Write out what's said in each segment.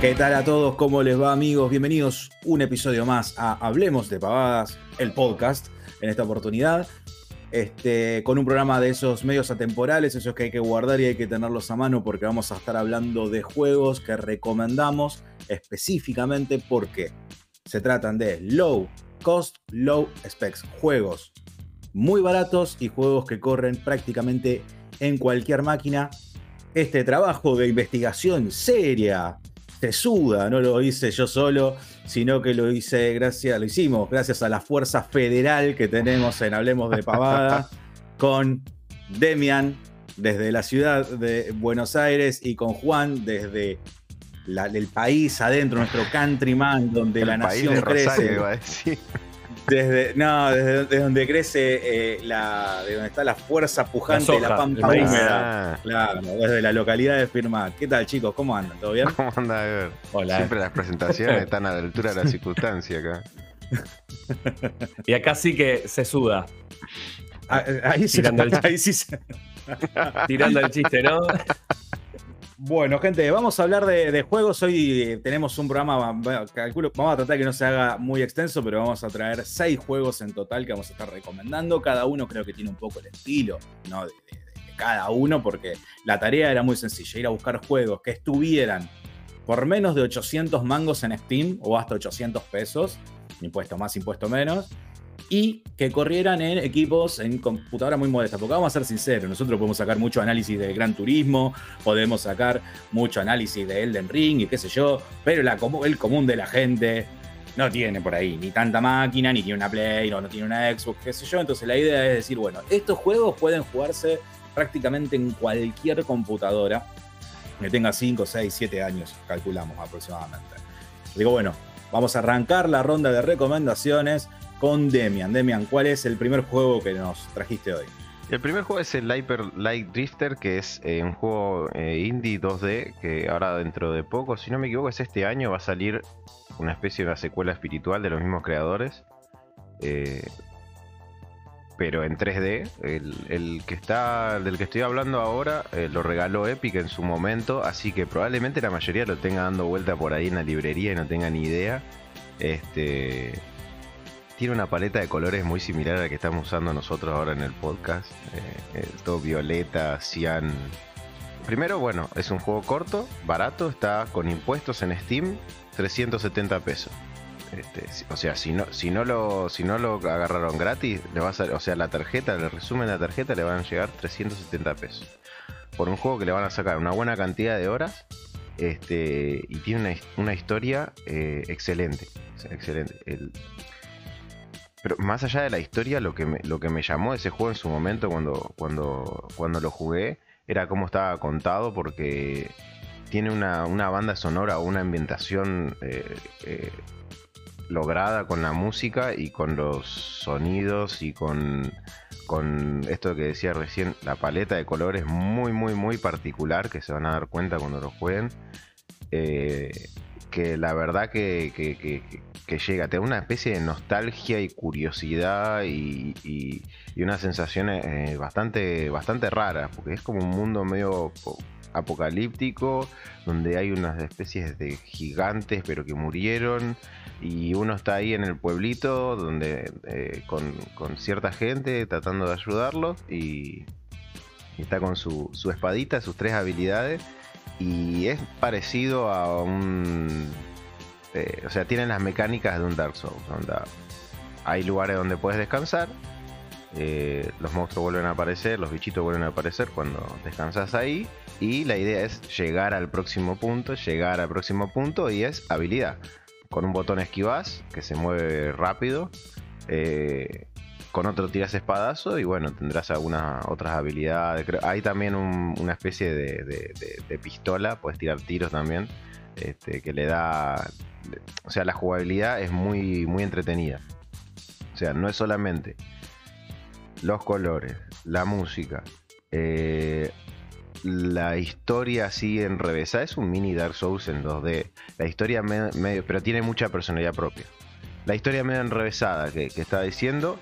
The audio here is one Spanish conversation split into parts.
¿Qué tal a todos? ¿Cómo les va amigos? Bienvenidos un episodio más a Hablemos de Pavadas, el podcast, en esta oportunidad, este, con un programa de esos medios atemporales, esos que hay que guardar y hay que tenerlos a mano porque vamos a estar hablando de juegos que recomendamos específicamente porque se tratan de low cost, low specs, juegos muy baratos y juegos que corren prácticamente en cualquier máquina. Este trabajo de investigación seria, suda, no lo hice yo solo, sino que lo hice gracias, lo hicimos gracias a la fuerza federal que tenemos en Hablemos de Pavada, con Demian desde la ciudad de Buenos Aires y con Juan desde el país adentro, nuestro countryman, donde la nación crece. Desde, no, desde, donde crece eh, la, de donde está la fuerza pujante de la pampa húmeda. Claro, desde la localidad de Firmat. ¿Qué tal, chicos? ¿Cómo andan? ¿Todo bien? ¿Cómo andan? A ver. Hola. Siempre las presentaciones están a la altura de la circunstancia acá. Y acá sí que se suda. Ah, eh, ahí, sí, ahí sí se... Tirando el chiste, ¿no? Bueno, gente, vamos a hablar de, juegos. Hoy tenemos un programa, calculo, vamos a tratar que no se haga muy extenso, pero vamos a traer seis juegos en total que vamos a estar recomendando. Cada uno creo que tiene un poco el estilo ¿no? de, cada uno, porque la tarea era muy sencilla, ir a buscar juegos que estuvieran por menos de 800 mangos en Steam o hasta 800 pesos, impuesto más, impuesto menos y que corrieran en equipos en computadora muy modesta. Porque vamos a ser sinceros, nosotros podemos sacar mucho análisis de Gran Turismo, podemos sacar mucho análisis de Elden Ring y qué sé yo, pero el común de la gente no tiene por ahí ni tanta máquina, ni tiene una Play, no, no tiene una Xbox, qué sé yo. Entonces la idea es decir, bueno, estos juegos pueden jugarse prácticamente en cualquier computadora que tenga 5, 6, 7 años, calculamos aproximadamente. Digo, bueno, vamos a arrancar la ronda de recomendaciones con Demian. Demian, ¿cuál es el primer juego que nos trajiste hoy? El primer juego es el Hyper Light Drifter, que es eh, un juego eh, indie 2D, que ahora dentro de poco, si no me equivoco, es este año, va a salir una especie de una secuela espiritual de los mismos creadores. Eh, pero en 3D. El, que está, del que estoy hablando ahora lo regaló Epic en su momento, así que probablemente la mayoría lo tenga dando vuelta por ahí en la librería y no tenga ni idea. Este, tiene una paleta de colores muy similar a la que estamos usando nosotros ahora en el podcast. Eh, eh, todo violeta, cian. Primero, bueno, es un juego corto, barato, está con impuestos en Steam, 370 pesos. Este, o sea, si no, si no lo, si no lo agarraron gratis, le va a o sea, la tarjeta, el resumen de la tarjeta le van a llegar 370 pesos. Por un juego que le van a sacar una buena cantidad de horas. Este, y tiene una, historia eh, excelente. Excelente. El, pero más allá de la historia, lo que me, lo que me llamó ese juego en su momento cuando, cuando, cuando lo jugué era cómo estaba contado porque tiene una, banda sonora o una ambientación eh, eh, lograda con la música y con los sonidos y con, con esto que decía recién, la paleta de colores muy, muy, muy particular que se van a dar cuenta cuando lo jueguen. Eh, que la verdad que, que, llega, te da una especie de nostalgia y curiosidad y, y, una sensación eh, bastante, bastante rara, porque es como un mundo medio apocalíptico, donde hay unas especies de gigantes pero que murieron y uno está ahí en el pueblito donde eh, con, con, cierta gente tratando de ayudarlos y, está con su, su espadita, sus tres habilidades y es parecido a un... Eh, o sea, tienen las mecánicas de un Dark Souls. hay lugares donde puedes descansar, eh, los monstruos vuelven a aparecer, los bichitos vuelven a aparecer cuando descansas ahí. Y la idea es llegar al próximo punto, llegar al próximo punto y es habilidad. Con un botón esquivas que se mueve rápido. Eh, con otro tiras espadazo y bueno, tendrás algunas otras habilidades. Hay también una especie de, pistola, puedes tirar tiros también, este, que le da... O sea, la jugabilidad es muy, muy entretenida. O sea, no es solamente los colores, la música, eh, la historia así en revesa. Es un mini Dark Souls en 2D. La historia medio, pero tiene mucha personalidad propia. La historia medio enrevesada que, que está diciendo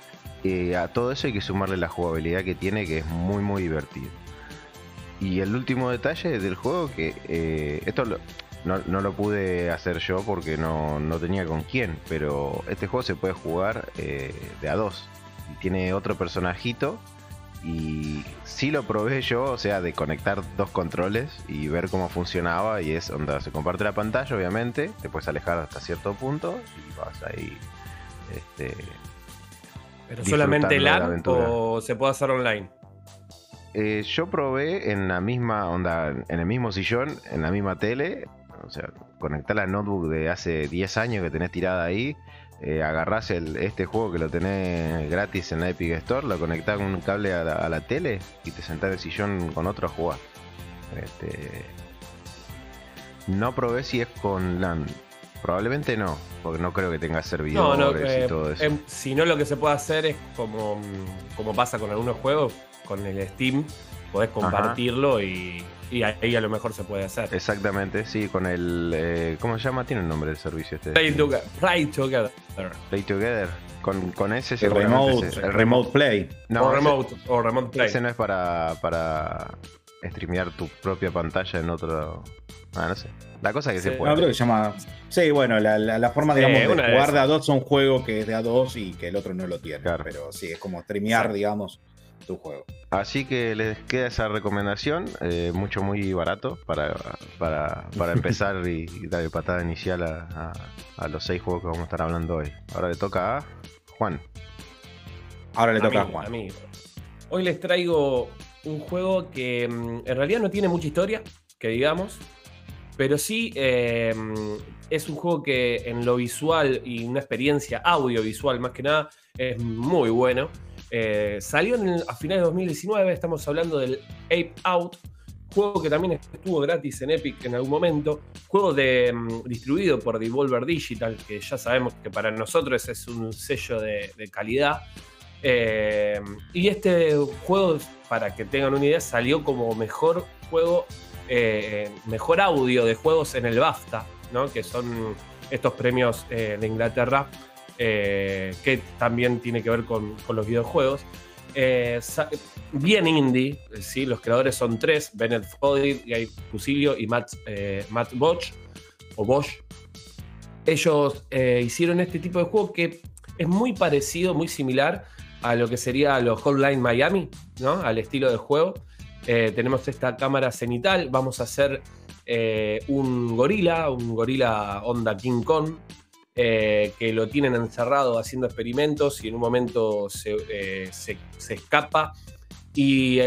eh, a todo eso hay que sumarle la jugabilidad que tiene, que es muy, muy divertido. Y el último detalle del juego, que eh, esto no, no lo pude hacer yo porque no, no tenía con quién, pero este juego se puede jugar eh, de a dos. Y tiene otro personajito y sí lo probé yo, o sea, de conectar dos controles y ver cómo funcionaba. Y es donde se comparte la pantalla, obviamente. Te puedes alejar hasta cierto punto y vas ahí. Este, ¿Pero solamente LAN o se puede hacer online? Eh, yo probé en la misma onda, en el mismo sillón, en la misma tele. O sea, conectar la notebook de hace 10 años que tenés tirada ahí eh, agarrás el, este juego que lo tenés gratis en la Epic Store, lo conectás con un cable a la, tele y te sentás en el sillón con otro a jugar. Este, no probé si es con LAN. Probablemente no, porque no creo que tenga servidores no, y eh, todo eso. Em, si no, lo que se puede hacer es como, como pasa con algunos juegos, con el Steam, podés compartirlo y y ahí a lo mejor se puede hacer. Exactamente, sí, con el. Eh, ¿Cómo se llama? Tiene un nombre el servicio este. Play, together. Play Together. Play Together. Con, con ese el remote, el remote play. No, o, remote, o remote play. Ese no es para, para streamear tu propia pantalla en otro. Ah, no sé. La cosa que se puede. No, creo que se llama. Sí, bueno, la, la, forma, digamos, de jugar de, a dos son juegos que es de a dos y que el otro no lo tiene. Claro. Pero sí, es como streamear, digamos tu juego. Así que les queda esa recomendación, eh, mucho muy barato para, para, empezar y, darle patada inicial a, los seis juegos que vamos a estar hablando hoy. Ahora le toca a Juan. Ahora le toca a, Juan. Hoy les traigo un juego que mm, en realidad no tiene mucha historia, que digamos, pero sí eh, es un juego que en lo visual y una experiencia audiovisual más que nada es muy bueno. Eh, salió a finales de 2019, estamos hablando del Ape Out, juego que también estuvo gratis en Epic en algún momento, juego de, mm, distribuido por Devolver Digital, que ya sabemos que para nosotros es un sello de, calidad. Eh, y este juego, para que tengan una idea, salió como mejor juego, eh, mejor audio de juegos en el BAFTA, ¿no? que son estos premios de Inglaterra eh, que también tiene que ver con, los videojuegos. Eh, bien indie, ¿sí? los creadores son tres, Bennett Foddy, Guy Fusilio y Matt, eh, Matt Bosch, o Bosch. Ellos hicieron este tipo de juego que es muy parecido, muy similar a lo que sería los Hotline Miami, ¿no? al estilo de juego. tenemos esta cámara cenital, vamos a hacer un gorila, un gorila onda King Kong, eh, que lo tienen encerrado haciendo experimentos y en un momento se, eh, escapa. Y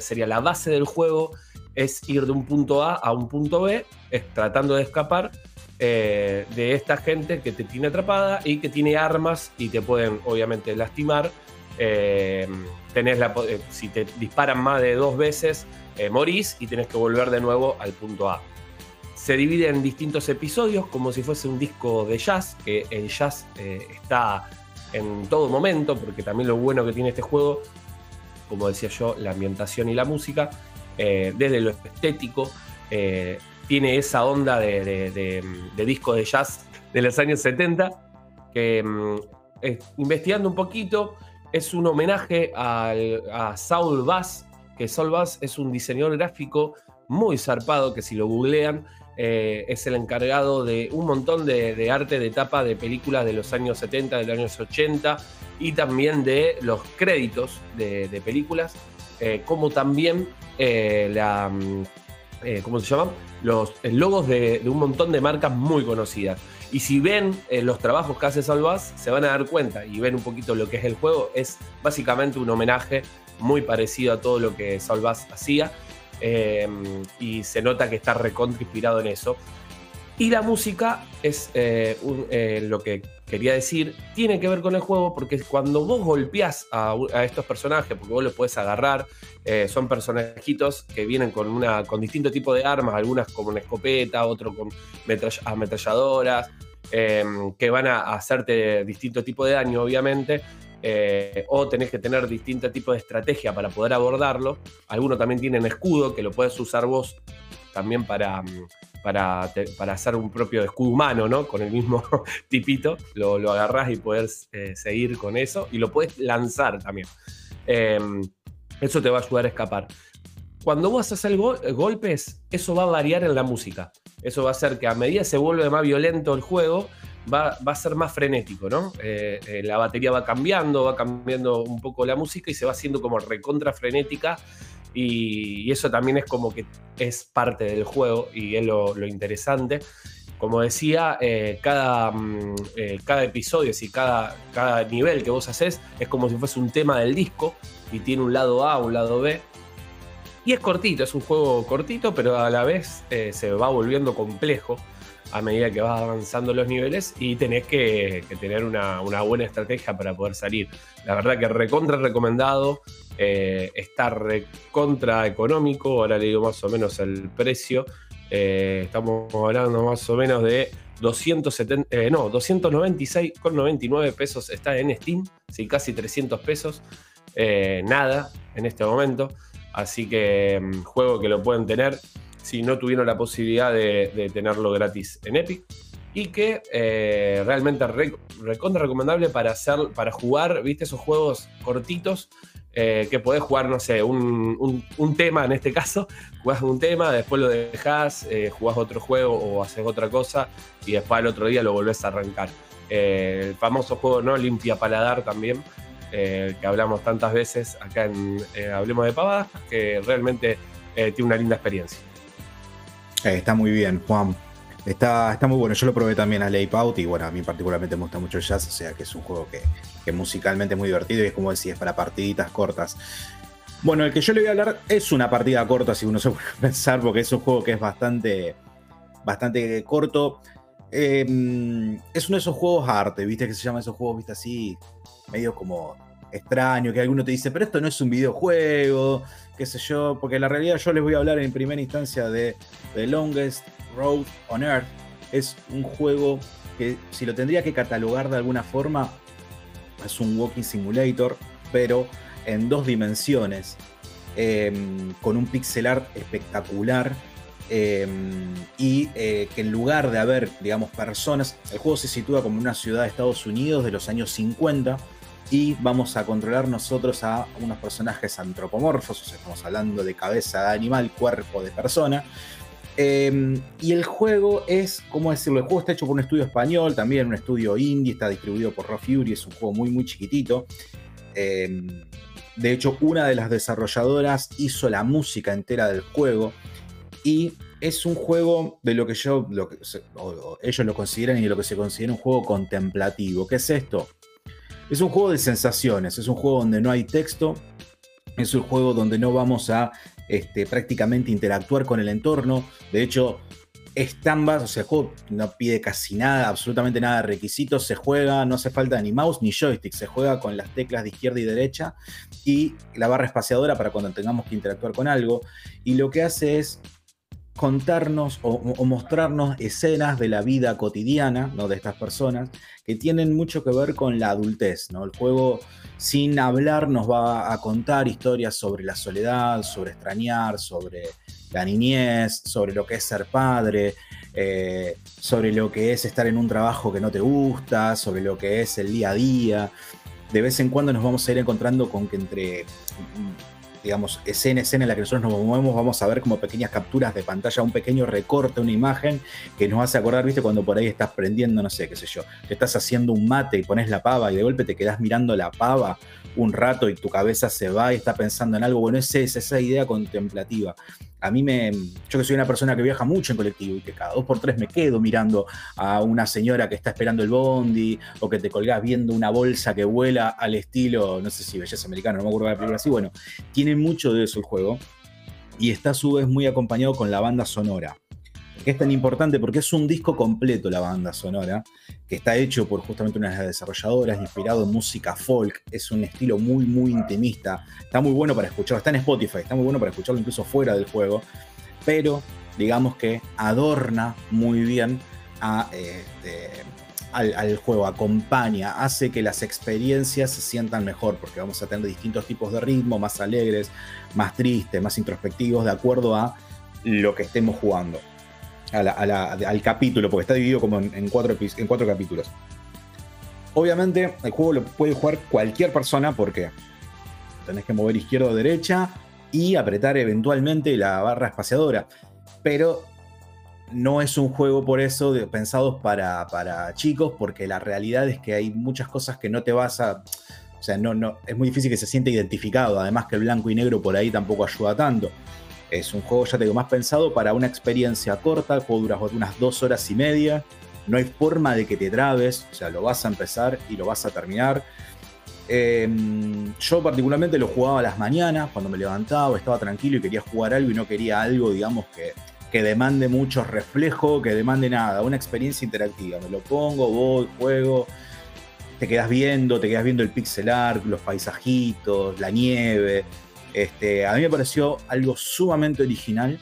sería la base del juego es ir de un punto A a un punto B, tratando de escapar eh, de esta gente que te tiene atrapada y que tiene armas y te pueden obviamente lastimar. tenés la, si te disparan más de dos veces, morís y tenés que volver de nuevo al punto A se divide en distintos episodios, como si fuese un disco de jazz, que el jazz eh, está en todo momento, porque también lo bueno que tiene este juego, como decía yo, la ambientación y la música, eh, desde lo estético, eh, tiene esa onda de, disco de jazz de los años 70, que mm, investigando un poquito, es un homenaje a Saul Bass, que Saul Bass es un diseñador gráfico muy zarpado, que si lo googlean, eh, es el encargado de un montón de, arte de tapa de películas de los años 70, de los años 80 y también de los créditos de, películas, eh, como también eh, la, mm, ¿cómo se llaman? Los logos de, un montón de marcas muy conocidas. Y si ven los trabajos que hace Salvaz, se van a dar cuenta y ven un poquito lo que es el juego. Es básicamente un homenaje muy parecido a todo lo que Salvaz hacía. Y se nota que está recontra inspirado en eso. Y la música es eh, eh, lo que quería decir, tiene que ver con el juego porque cuando vos golpeás a, estos personajes, porque vos los podés agarrar, eh, son personajitos que vienen con, una, con distinto tipo de armas, algunas como una escopeta, otros con ametralladoras, em, que van a hacerte distinto tipo de daño, obviamente. O tenés que tener distinto tipo de estrategia para poder abordarlo. Algunos también tienen escudo, que lo puedes usar vos también para, para, para hacer un propio escudo humano, ¿no? Con el mismo tipito, lo, lo agarrás y puedes eh, seguir con eso y lo puedes lanzar también. Em, eso te va a ayudar a escapar. cuando vos hacer golpes, eso va a variar en la música. Eso va a hacer que a medida que se vuelve más violento el juego, va, a ser más frenético, ¿no? Eh, eh, la batería va cambiando, va cambiando un poco la música y se va haciendo como recontra frenética. Y, eso también es como que es parte del juego y es lo, interesante. Como decía, eh, cada, mm, cada episodio, si cada, cada nivel que vos haces es como si fuese un tema del disco y tiene un lado A, un lado B. Y es cortito, es un juego cortito, pero a la vez se va volviendo complejo a medida que vas avanzando los niveles y tenés que, tener una, buena estrategia para poder salir. La verdad que recontra recomendado, eh, está recontra económico, ahora le digo más o menos el precio, eh, estamos hablando más o menos de 270, eh, no, 296,99 pesos está en Steam, sí, casi 300 pesos, nada en este momento, así que mm, juego que lo pueden tener si no tuvieron la posibilidad de, tenerlo gratis en Epic. Y que eh, realmente recontra recomendable para, hacer, para jugar, viste, esos juegos cortitos eh, que podés jugar, no sé, un, tema en este caso, jugás un tema, después lo dejás, eh, jugás otro juego o haces otra cosa y después al otro día lo volvés a arrancar. el famoso juego no limpia paladar también, que hablamos tantas veces acá en Hablemos de Pavadas, que realmente tiene una linda experiencia. Eh, está muy bien, Juan. Está, está muy bueno. Yo lo probé también a Lay Out y bueno, a mí particularmente me gusta mucho el jazz, o sea que es un juego que, musicalmente es muy divertido y es como decía, es para partiditas cortas. Bueno, el que yo le voy a hablar es una partida corta, si uno se puede pensar, porque es un juego que es bastante, bastante corto. Em, es uno de esos juegos arte, ¿viste? Que se llama esos juegos, ¿viste? Así, medio como extraño, que alguno te dice, pero esto no es un videojuego, qué sé yo, porque la realidad yo les voy a hablar en primera instancia de The Longest Road on Earth. Es un juego que si lo tendría que catalogar de alguna forma, es un walking simulator, pero en dos dimensiones, em, con un pixel art espectacular. Em, y eh, que en lugar de haber, digamos, personas, el juego se sitúa como una ciudad de Estados Unidos de los años 50, y vamos a controlar nosotros a unos personajes antropomorfos, o sea, estamos hablando de cabeza de animal, cuerpo de persona. Em, y el juego es, ¿cómo decirlo? El juego está hecho por un estudio español, también un estudio indie, está distribuido por Raw Fury, es un juego muy, muy chiquitito. Em, de hecho, una de las desarrolladoras hizo la música entera del juego y es un juego de lo que yo, lo que, ellos lo consideran y de lo que se considera un juego contemplativo. ¿Qué es esto? Es un juego de sensaciones, es un juego donde no hay texto, es un juego donde no vamos a este, prácticamente interactuar con el entorno. De hecho, es tan o sea, el juego no pide casi nada, absolutamente nada de requisitos, se juega, no hace falta ni mouse ni joystick, se juega con las teclas de izquierda y derecha y la barra espaciadora para cuando tengamos que interactuar con algo. Y lo que hace es contarnos o, mostrarnos escenas de la vida cotidiana ¿no? de estas personas que tienen mucho que ver con la adultez. ¿no? El juego, sin hablar, nos va a contar historias sobre la soledad, sobre extrañar, sobre la niñez, sobre lo que es ser padre, eh, sobre lo que es estar en un trabajo que no te gusta, sobre lo que es el día a día. De vez en cuando nos vamos a ir encontrando con que entre digamos, escena escena en la que nosotros nos movemos, vamos a ver como pequeñas capturas de pantalla, un pequeño recorte, una imagen que nos hace acordar, viste, cuando por ahí estás prendiendo, no sé, qué sé yo, que estás haciendo un mate y pones la pava y de golpe te quedas mirando la pava un rato y tu cabeza se va y está pensando en algo. Bueno, es esa idea contemplativa. A mí me. Yo que soy una persona que viaja mucho en colectivo y que cada dos por tres me quedo mirando a una señora que está esperando el bondi o que te colgás viendo una bolsa que vuela al estilo, no sé si belleza americana, no me acuerdo de la película así. Bueno, tiene mucho de eso el juego y está a su vez muy acompañado con la banda sonora que es tan importante porque es un disco completo la banda sonora, que está hecho por justamente una de las desarrolladoras, inspirado en música folk, es un estilo muy, muy intimista, está muy bueno para escucharlo, está en Spotify, está muy bueno para escucharlo incluso fuera del juego, pero digamos que adorna muy bien este, al, juego, acompaña, hace que las experiencias se sientan mejor, porque vamos a tener distintos tipos de ritmo, más alegres, más tristes, más introspectivos, de acuerdo a lo que estemos jugando al capítulo, porque está dividido como en, cuatro, en cuatro capítulos. Obviamente, el juego lo puede jugar cualquier persona porque tenés que mover izquierda o derecha, y apretar eventualmente la barra espaciadora. Pero no es un juego por eso pensados para, para chicos, porque la realidad es que hay muchas cosas que no te vas a... O sea, no, no, es muy difícil que se siente identificado, además que el blanco y negro por ahí tampoco ayuda tanto. Es un juego, ya te digo, más pensado para una experiencia corta, el juego dura unas dos horas y media, no hay forma de que te trabes, o sea, lo vas a empezar y lo vas a terminar. Em, yo particularmente lo jugaba a las mañanas, cuando me levantaba, estaba tranquilo y quería jugar algo y no quería algo, digamos, que, que demande mucho reflejo, que demande nada, una experiencia interactiva. Me lo pongo, voy, juego, te quedas viendo, te quedas viendo el pixel art, los paisajitos, la nieve. Este, a mí me pareció algo sumamente original,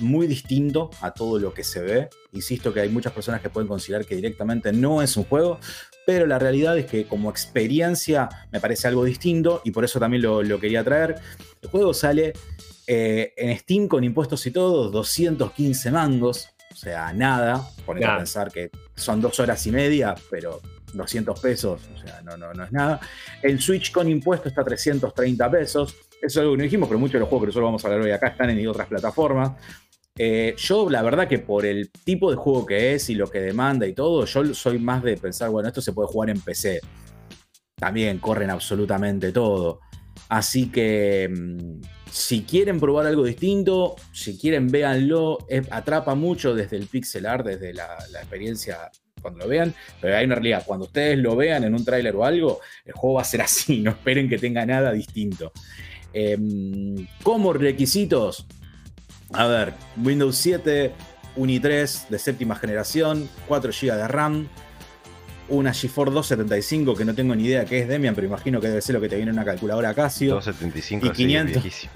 muy distinto a todo lo que se ve. Insisto que hay muchas personas que pueden considerar que directamente no es un juego, pero la realidad es que como experiencia me parece algo distinto y por eso también lo, quería traer. El juego sale eh, en Steam con impuestos y todo, 215 mangos, o sea, nada. Ponete a pensar que son dos horas y media, pero 200 pesos, o sea, no, no, no es nada. El Switch con impuestos está a 330 pesos. Eso es algo que no dijimos, pero muchos de los juegos que nosotros vamos a hablar hoy acá están en otras plataformas. Eh, yo, la verdad, que por el tipo de juego que es y lo que demanda y todo, yo soy más de pensar, bueno, esto se puede jugar en PC. También corren absolutamente todo. Así que mm, si quieren probar algo distinto, si quieren véanlo, atrapa mucho desde el pixel art, desde la, experiencia cuando lo vean, pero hay una realidad, cuando ustedes lo vean en un tráiler o algo, el juego va a ser así, no esperen que tenga nada distinto. Em, como requisitos, a ver, Windows 7, Uni 3 de séptima generación, 4 GB de RAM, una GeForce 275 que no tengo ni idea qué es Demian, pero imagino que debe ser lo que te viene en una calculadora Casio. 275 y 500,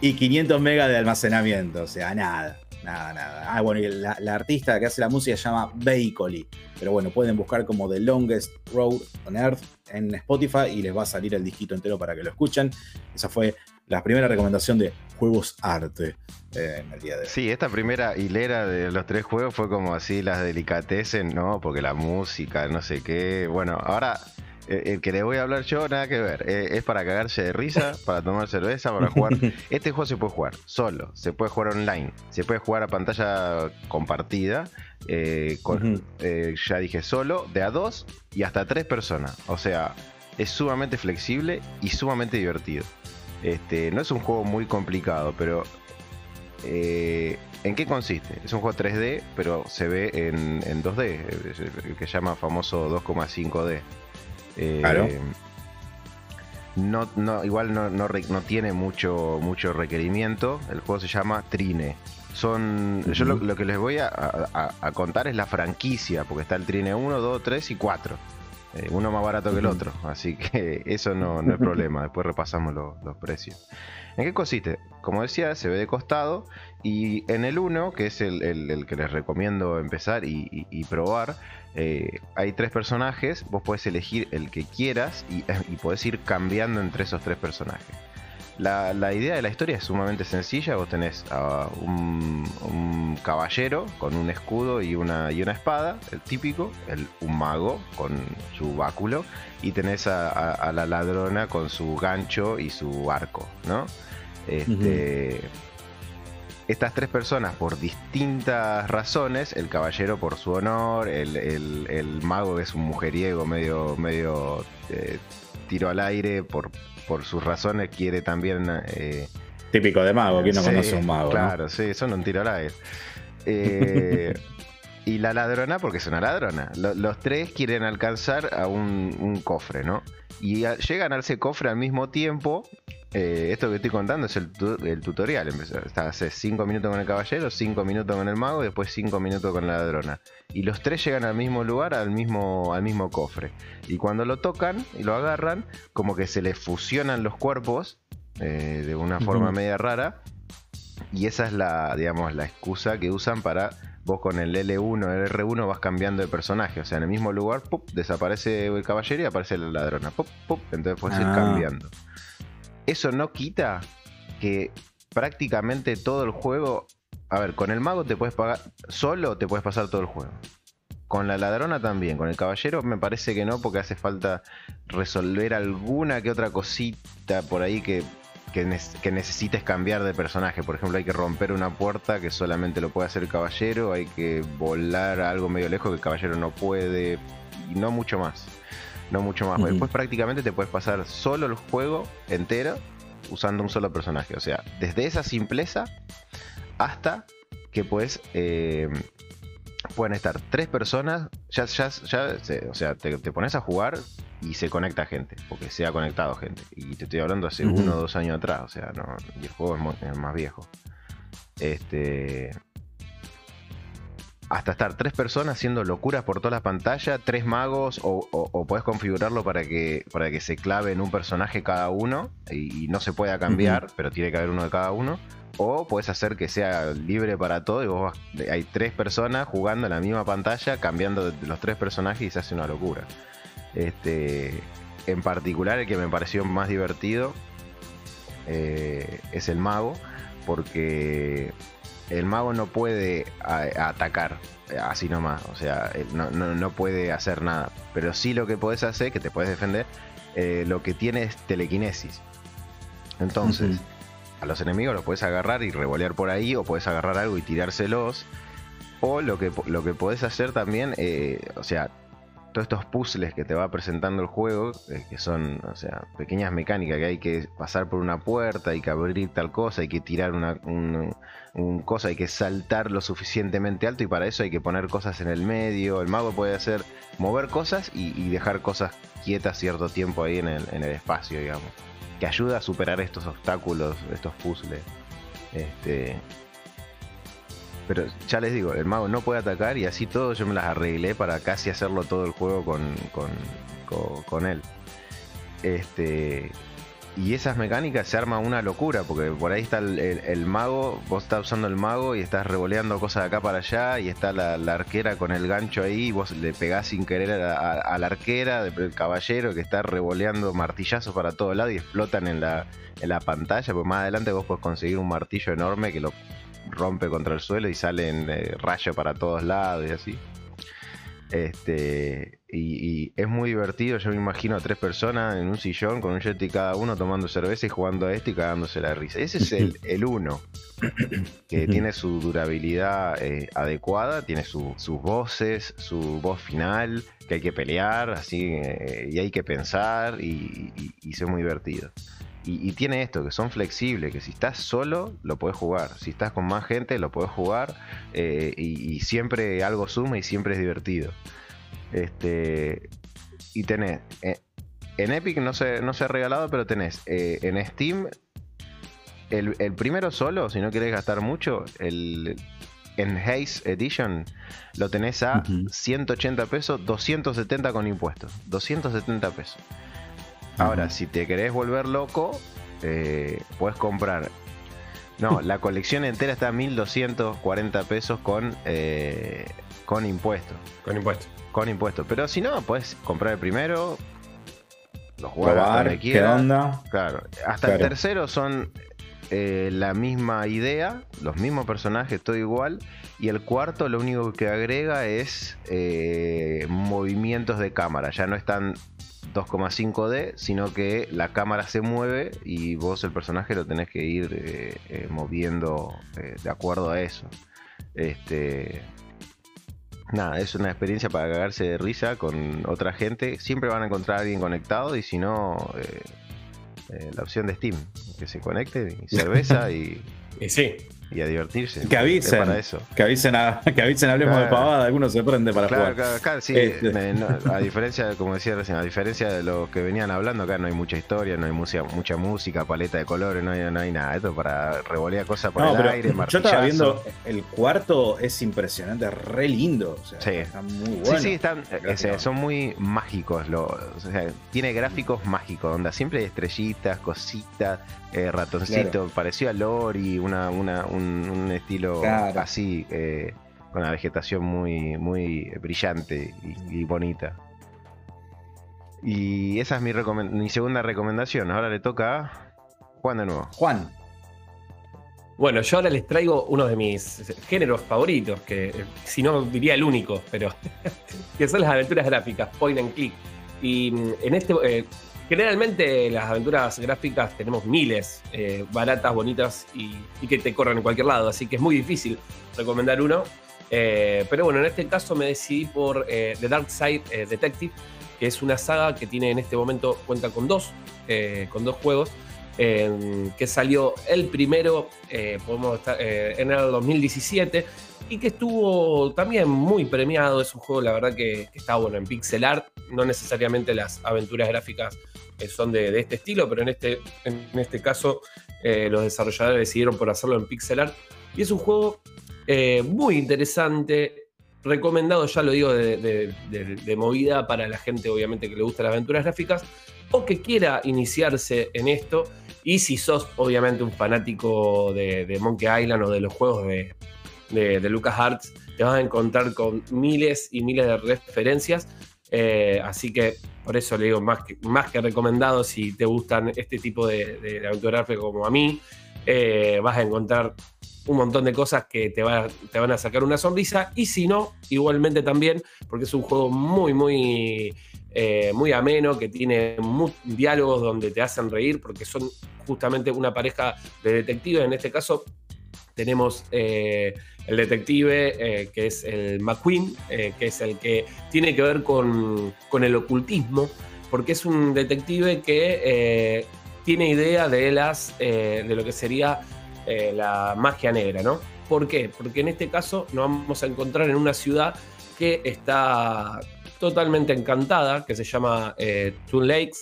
y 500 megas de almacenamiento, o sea, nada. Nada, nada. Ah, bueno, y la, artista que hace la música se llama Bakeoli. Pero bueno, pueden buscar como The Longest Road on Earth en Spotify y les va a salir el disquito entero para que lo escuchen. Esa fue la primera recomendación de juegos arte eh, en el día de hoy. Sí, esta primera hilera de los tres juegos fue como así las delicatessen, ¿no? Porque la música, no sé qué. Bueno, ahora el que le voy a hablar yo, nada que ver. Eh, es para cagarse de risa, para tomar cerveza, para jugar. Este juego se puede jugar solo, se puede jugar online, se puede jugar a pantalla compartida. con, ya dije solo, de a dos y hasta tres personas. O sea, es sumamente flexible y sumamente divertido. Este, no es un juego muy complicado, pero eh, ¿en qué consiste? Es un juego 3D, pero se ve en, 2D, el que llama famoso 2,5D. Eh, claro. No, no, igual no, no, tiene mucho, mucho requerimiento. El juego se llama Trine. Son, Yo lo, que les voy a, a, contar es la franquicia, porque está el Trine 1, 2, 3 y 4. Eh, uno más barato que el otro, así que eso no, es problema, después repasamos los precios. ¿En qué consiste? Como decía, se ve de costado y en el 1, que es el, que les recomiendo empezar y, probar, eh, hay tres personajes, vos puedes elegir el que quieras y, y podés ir cambiando entre esos tres personajes. La, idea de la historia es sumamente sencilla. Vos tenés a un, caballero con un escudo y una, y una espada, el típico, el, un mago con su báculo, y tenés a, la ladrona con su gancho y su arco, ¿no? Este, estas tres personas, por distintas razones, el caballero por su honor, el, mago que es un mujeriego medio, medio eh, tiro al aire por por sus razones quiere también... Eh, Típico de mago, ¿quién no conoce un mago? Claro, sí, son un tiro al aire. Eh, y la ladrona, porque es una ladrona. los tres quieren alcanzar a un, cofre, ¿no? Y llegan a ese cofre al mismo tiempo. Eh, esto que estoy contando es el, tutorial. Está hace 5 minutos con el caballero, 5 minutos con el mago y después 5 minutos con la ladrona. Y los tres llegan al mismo lugar, al mismo, al mismo cofre. Y cuando lo tocan y lo agarran, como que se les fusionan los cuerpos eh, de una forma media rara. Y esa es la, digamos, la excusa que usan para vos con el L1, el R1 vas cambiando de personaje. O sea, en el mismo lugar, desaparece el caballero y aparece la ladrona. entonces puedes ir ah. cambiando. Eso no quita que prácticamente todo el juego. A ver, con el mago te puedes pagar. Solo te puedes pasar todo el juego. Con la ladrona también, con el caballero me parece que no, porque hace falta resolver alguna que otra cosita por ahí que que, necesites cambiar de personaje. Por ejemplo, hay que romper una puerta que solamente lo puede hacer el caballero, hay que volar algo medio lejos que el caballero no puede, y no mucho más. No mucho más. Después prácticamente te puedes pasar solo el juego entero usando un solo personaje. O sea, desde esa simpleza hasta que puedes eh, pueden estar tres personas, ya, ya, ya o sea, te, pones a jugar y se conecta gente, porque se ha conectado gente. Y te estoy hablando hace uno o dos años atrás, o sea, no, y el juego es, más viejo. Este. Hasta estar tres personas haciendo locuras por toda la pantalla, tres magos, o, o, podés configurarlo para que, para que se clave en un personaje cada uno y, no se pueda cambiar, pero tiene que haber uno de cada uno o puedes hacer que sea libre para todo y vos hay tres personas jugando en la misma pantalla, cambiando los tres personajes y se hace una locura. Este, en particular, el que me pareció más divertido eh, es el mago, porque el mago no puede atacar así nomás, o sea, no, puede hacer nada, pero sí lo que puedes hacer, que te puedes defender, eh, lo que tiene es telequinesis. Entonces, a los enemigos los puedes agarrar y revolear por ahí, o puedes agarrar algo y tirárselos. O lo que, lo que podés hacer también, eh, o sea, todos estos puzzles que te va presentando el juego, eh, que son, o sea, pequeñas mecánicas que hay que pasar por una puerta, hay que abrir tal cosa, hay que tirar una un, cosa, hay que saltar lo suficientemente alto y para eso hay que poner cosas en el medio. El mago puede hacer mover cosas y, dejar cosas quietas cierto tiempo ahí en el, en el espacio, digamos que ayuda a superar estos obstáculos, estos puzzles. Este, pero ya les digo, el mago no puede atacar y así todo yo me las arreglé para casi hacerlo todo el juego con, con, con, él. Este, y esas mecánicas se arma una locura, porque por ahí está el, mago, vos estás usando el mago y estás revoleando cosas de acá para allá, y está la, arquera con el gancho ahí, y vos le pegás sin querer a, la arquera del caballero que está revoleando martillazos para todos lados y explotan en la, en la pantalla, pues más adelante vos podés conseguir un martillo enorme que lo rompe contra el suelo y sale en eh, rayo para todos lados y así. Este, y, es muy divertido, yo me imagino a tres personas en un sillón con un jetty cada uno tomando cerveza y jugando a esto y cagándose la risa. Ese es el, el uno, que tiene su durabilidad eh, adecuada, tiene sus voces, su voz final, que hay que pelear, así, eh, y hay que pensar, y, y, es muy divertido. Y, tiene esto, que son flexibles, que si estás solo lo puedes jugar, si estás con más gente lo puedes jugar eh, y, siempre algo suma y siempre es divertido. Este, y tenés, eh, en Epic no se, no se ha regalado, pero tenés eh, en Steam el, primero solo, si no querés gastar mucho, el en Haze Edition lo tenés a 180 pesos, 270 con impuestos. 270 pesos. Ahora, si te querés volver loco, eh, puedes comprar. No, la colección entera está a 1240 pesos con, con impuestos. Con impuestos. Con impuestos. Pero si no, puedes comprar el primero, lo jugar ¿Qué onda? Claro. Hasta el tercero son eh, la misma idea, los mismos personajes, todo igual. Y el cuarto lo único que agrega es eh, movimientos de cámara. Ya no están 2,5D, sino que la cámara se mueve y vos el personaje lo tenés que ir eh, moviendo de acuerdo a eso. Este, nada, es una experiencia para cagarse de risa con otra gente. Siempre van a encontrar a alguien conectado y si no, eh, eh, la opción de Steam, que se conecte y cerveza y... y sí y a divertirse. Que avisen. Para eso. Que avisen, a, que avisen hablemos de pavada, algunos se prende para jugar. Claro, claro, sí. Este. a diferencia, como decía recién, a diferencia de lo que venían hablando, acá no hay mucha historia, no hay mucha, mucha música, paleta de colores, no hay, no hay nada. Esto para revolear cosas por el aire, Yo estaba viendo, el cuarto es impresionante, re lindo. O sea, sí. Está muy bueno. Sí, sí, están, eh, son muy mágicos. Lo, o sea, tiene gráficos mágicos, donde siempre hay estrellitas, cositas, eh, ratoncito, pareció a Lori, una, una, un, estilo así, eh, con la vegetación muy, muy brillante y, bonita. Y esa es mi, mi segunda recomendación. Ahora le toca a Juan de nuevo. Juan. Bueno, yo ahora les traigo uno de mis géneros favoritos, que si no diría el único, pero que son las aventuras gráficas, point and click. Y mm, en este, eh, generalmente las aventuras gráficas tenemos miles, eh, baratas, bonitas y, que te corran en cualquier lado, así que es muy difícil recomendar uno. Eh, pero bueno, en este caso me decidí por The Dark Side Detective, que es una saga que tiene en este momento, cuenta con dos, con dos juegos. que salió el primero, en el 2017, y que estuvo también muy premiado. Es un juego, la verdad, que, está bueno en pixel art. No necesariamente las aventuras gráficas eh, son de, este estilo, pero en este, en este caso eh, los desarrolladores decidieron por hacerlo en pixel art. Y es un juego eh, muy interesante, recomendado, ya lo digo, de, movida para la gente, obviamente, que le gusta las aventuras gráficas o que quiera iniciarse en esto. Y si sos, obviamente, un fanático de Monkey Island o de los juegos de, de, LucasArts, te vas a encontrar con miles y miles de referencias. Eh, así que por eso le digo, más que, más que recomendado, si te gustan este tipo de, de, como a mí, eh, vas a encontrar un montón de cosas que te, te, van a sacar una sonrisa. Y si no, igualmente también, porque es un juego muy, muy, eh, muy ameno, que tiene diálogos donde te hacen reír, porque son justamente una pareja de detectives. En este caso, tenemos eh, el detective, eh, que es el McQueen, eh, que es el que tiene que ver con, el ocultismo, porque es un detective que tiene idea de, las, de lo que sería la magia negra, ¿no? ¿Por qué? Porque en este caso nos vamos a encontrar en una ciudad que está totalmente encantada, que se llama Toon Lakes,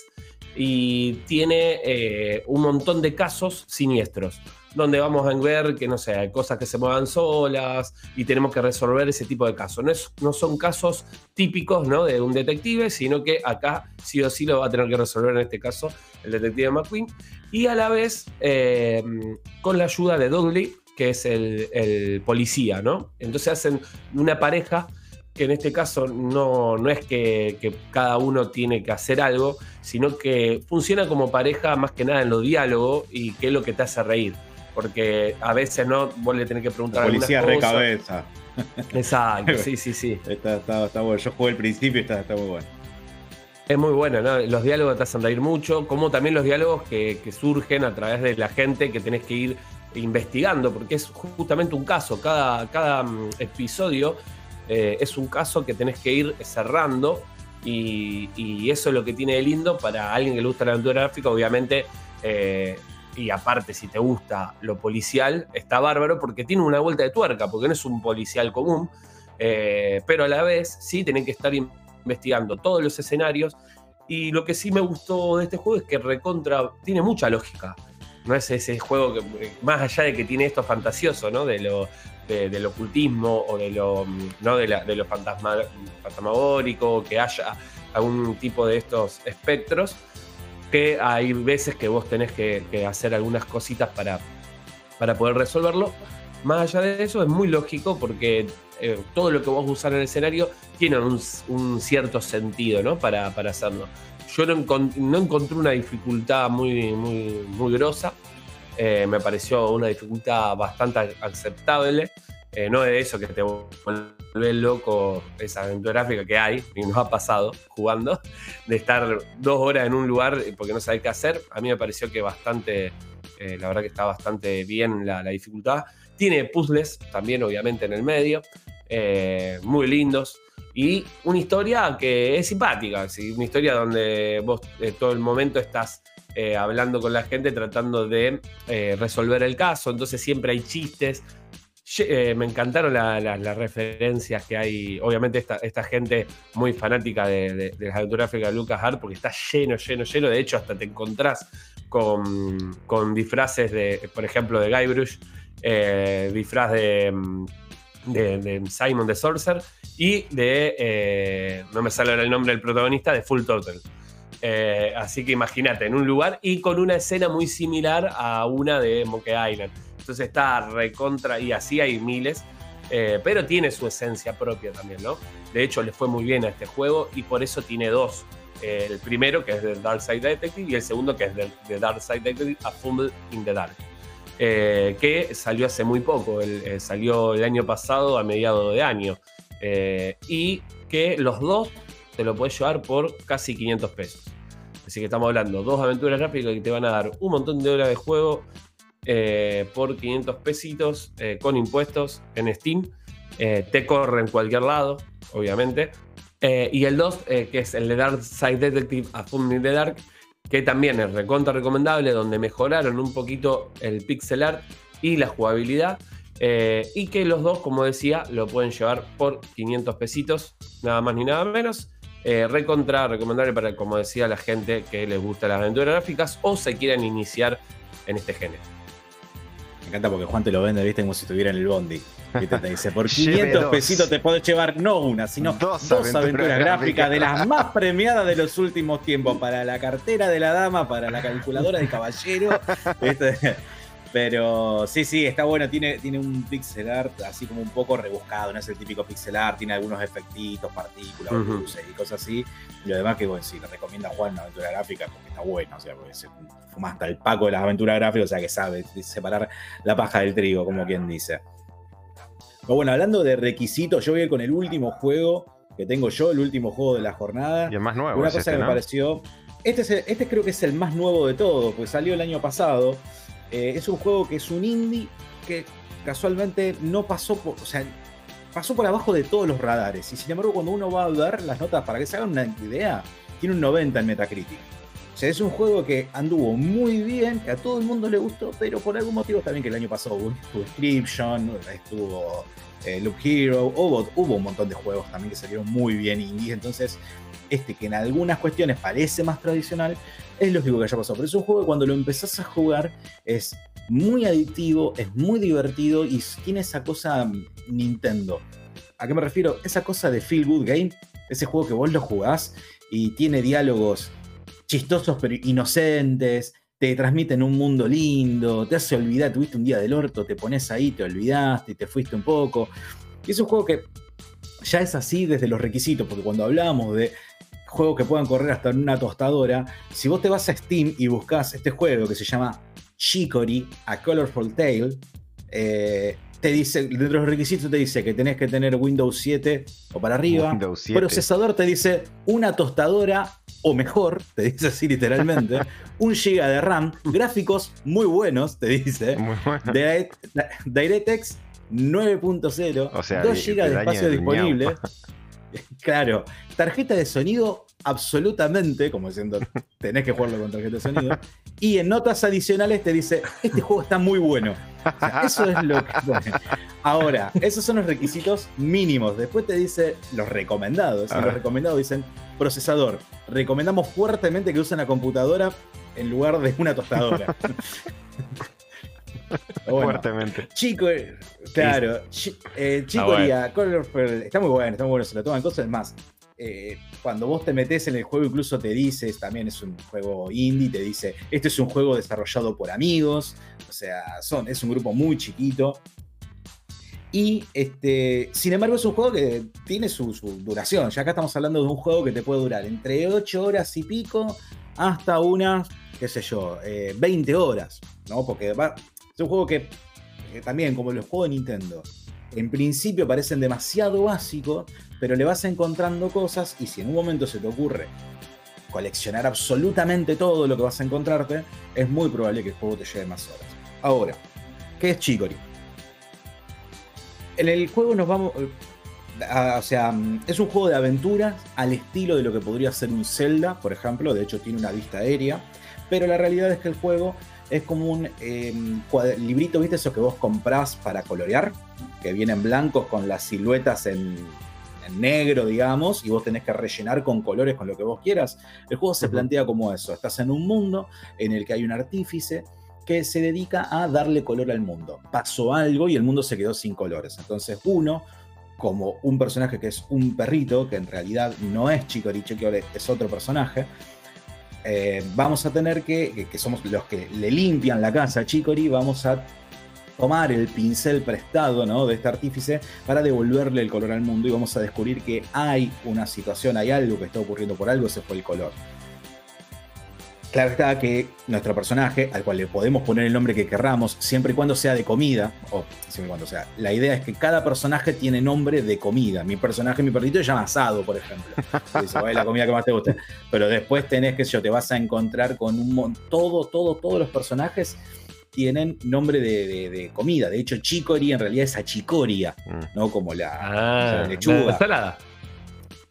y tiene un montón de casos siniestros donde vamos a ver que, no sé, hay cosas que se muevan solas y tenemos que resolver ese tipo de casos. No, es, no son casos típicos ¿no? de un detective, sino que acá sí o sí lo va a tener que resolver en este caso el detective McQueen. Y a la vez, eh, con la ayuda de Dudley, que es el, policía, ¿no? Entonces hacen una pareja que en este caso no, no es que, que, cada uno tiene que hacer algo, sino que funciona como pareja más que nada en los diálogos y qué es lo que te hace reír porque a veces no, vos le tenés que preguntar. policía de cabeza. Exacto, sí, sí, sí. Está, está, está, bueno. Yo jugué el principio y está, está muy bueno. Es muy bueno, ¿no? Los diálogos te hacen reír mucho, como también los diálogos que, surgen a través de la gente que tenés que ir investigando, porque es justamente un caso. Cada, cada mm, episodio eh, es un caso que tenés que ir cerrando. Y, y, eso es lo que tiene de lindo para alguien que le gusta la aventura gráfica. Obviamente, eh, y aparte si te gusta lo policial, está bárbaro porque tiene una vuelta de tuerca, porque no es un policial común, eh, pero a la vez sí tienen que estar investigando todos los escenarios. Y lo que sí me gustó de este juego es que recontra tiene mucha lógica. No es ese juego que, más allá de que tiene esto fantasioso, ¿no? De lo, del ocultismo o de lo, ¿no? de, fantasmagórico, que haya algún tipo de estos espectros que hay veces que vos tenés que, hacer algunas cositas para, para poder resolverlo. Más allá de eso, es muy lógico porque eh, todo lo que vos usar en el escenario tiene un, cierto sentido ¿no? para, hacerlo. Yo no, encontré una dificultad muy, muy, muy grosa. Eh, me pareció una dificultad bastante aceptable. Eh, no de eso que te vuelve loco esa aventura gráfica que hay, y nos ha pasado jugando, de estar dos horas en un lugar porque no sabes qué hacer. A mí me pareció que bastante, eh, la verdad que está bastante bien la, dificultad. Tiene puzzles también, obviamente, en el medio, eh, muy lindos. Y una historia que es simpática, una historia donde vos todo el momento estás hablando con la gente tratando de resolver el caso, entonces siempre hay chistes, eh, me encantaron las referencias que hay. Obviamente, esta, gente muy fanática de, las aventuras de Lucas Hart, porque está lleno, lleno, lleno. De hecho, hasta te encontrás con, disfraces de, por ejemplo, de Guybrush, eh, disfraz de, de, Simon the Sorcerer y de. Eh, no me sale ahora el nombre del protagonista, de Full Total. así que imagínate, en un lugar y con una escena muy similar a una de Monkey Island. Entonces está recontra y así hay miles, eh, pero tiene su esencia propia también, ¿no? De hecho, le fue muy bien a este juego y por eso tiene dos. Eh, el primero, que es de Dark Side Detective, y el segundo, que es de, Dark Side Detective, A Fumble in the Dark. Eh, que salió hace muy poco, salió el año pasado a mediados de año. y que los dos te lo puedes llevar por casi 500 pesos. Así que estamos hablando, dos aventuras gráficas que te van a dar un montón de horas de juego eh, por 500 pesitos eh, con impuestos en Steam. Eh, te corre en cualquier lado, obviamente. y el 2, que es el de Dark Side Detective A in the Dark, que también es recontra recomendable, donde mejoraron un poquito el pixel art y la jugabilidad. y que los dos, como decía, lo pueden llevar por 500 pesitos, nada más ni nada menos. recontra recomendable para, como decía, la gente que les gusta las aventuras gráficas o se quieran iniciar en este género encanta porque Juan te lo vende, viste, como si estuviera en el bondi. Te dice, por 500 pesitos te puedes llevar no una, sino dos, aventuras, gráficas de las más premiadas de los últimos tiempos. Para la cartera de la dama, para la calculadora de caballero. Pero sí, sí, está bueno. Tiene, tiene un pixel art así como un poco rebuscado. No es el típico pixel art. Tiene algunos efectitos, partículas, luces y cosas así. Y lo demás que, bueno, sí, le recomienda jugar una aventura gráfica porque está bueno. O sea, porque se fuma hasta el paco de las aventuras gráficas. O sea, que sabe separar la paja del trigo, como quien dice. Pero bueno, hablando de requisitos, yo voy a ir con el último juego que tengo yo, el último juego de la jornada. Y el más nuevo. Una cosa este, que me pareció. Este, este creo que es el más nuevo de todos, pues salió el año pasado. Eh, es un juego que es un indie que casualmente no pasó por. O sea, pasó por abajo de todos los radares. Y sin embargo, cuando uno va a ver las notas, para que se hagan una idea, tiene un 90 en Metacritic. O sea, es un juego que anduvo muy bien, que a todo el mundo le gustó, pero por algún motivo también que el año pasado hubo Inscription, estuvo eh, Loop Hero, hubo, hubo un montón de juegos también que salieron muy bien indies. Entonces, este que en algunas cuestiones parece más tradicional, es lógico que haya pasado. Pero es un juego que cuando lo empezás a jugar es muy adictivo, es muy divertido y tiene esa cosa mm, Nintendo. ¿A qué me refiero? Esa cosa de Feel Good Game, ese juego que vos lo jugás y tiene diálogos chistosos pero inocentes, te transmiten un mundo lindo, te hace olvidar, tuviste un día del orto, te pones ahí, te olvidaste y te fuiste un poco. Y es un juego que ya es así desde los requisitos, porque cuando hablamos de juegos que puedan correr hasta en una tostadora, si vos te vas a Steam y buscas este juego que se llama Chicory, A Colorful Tale, eh, te dice, dentro de los requisitos te dice que tenés que tener Windows 7 o para arriba. Procesador te dice una tostadora o mejor, te dice así literalmente, un giga de RAM, gráficos muy buenos, te dice, DirectX 9.0, o sea, 2 GB de espacio disponible. Claro, tarjeta de sonido absolutamente, como diciendo, tenés que jugarlo con tarjeta de sonido. Y en notas adicionales te dice, este juego está muy bueno. Eso es lo que... Ahora, esos son los requisitos mínimos. Después te dice los recomendados. Los recomendados dicen, procesador, recomendamos fuertemente que usen la computadora en lugar de una tostadora. Fuertemente. Chico, claro, eh, Chico está muy bueno, está muy bueno, se lo toman cosas más. Eh, cuando vos te metes en el juego, incluso te dices, también es un juego indie, te dice, este es un juego desarrollado por amigos, o sea, son, es un grupo muy chiquito. Y este, sin embargo, es un juego que tiene su, duración. Ya acá estamos hablando de un juego que te puede durar entre 8 horas y pico hasta unas, qué sé yo, 20 eh, horas, ¿no? Porque es un juego que, también, como los juegos de Nintendo, en principio parecen demasiado básicos, pero le vas encontrando cosas y si en un momento se te ocurre coleccionar absolutamente todo lo que vas a encontrarte, es muy probable que el juego te lleve más horas. Ahora, ¿qué es Chicory? En el juego nos vamos... o sea, es un juego de aventuras al estilo de lo que podría ser un Zelda, por ejemplo. De hecho, tiene una vista aérea. Pero la realidad es que el juego es como un em, librito, ¿viste? Eso que vos comprás para colorear, que vienen blancos con las siluetas en, negro, digamos, y vos tenés que rellenar con colores, con lo que vos quieras. El juego se plantea como eso. Estás en un mundo en el que hay un artífice que se dedica a darle color al mundo. Pasó algo y el mundo se quedó sin colores. Entonces uno, como un personaje que es un perrito, que en realidad no es Chicory, Chicory es otro personaje, eh, vamos a tener que, que, somos los que le limpian la casa a Chicory, vamos a tomar el pincel prestado de este artífice para devolverle el color al mundo y vamos a descubrir que hay una situación, hay algo que está ocurriendo por algo, ese fue el color. Claro está que nuestro personaje, al cual le podemos poner el nombre que querramos, siempre y cuando sea de comida, o siempre y cuando sea, la idea es que cada personaje tiene nombre de comida. Mi personaje, mi perrito, se llama asado, por ejemplo. Dice, es la comida que más te gusta. Pero después tenés que yo, te vas a encontrar con un montón, todo, todo, todos los personajes tienen nombre de, comida. De hecho, chicoria en realidad es achicoria, mm. ¿no? Como la, ah, lechuga. La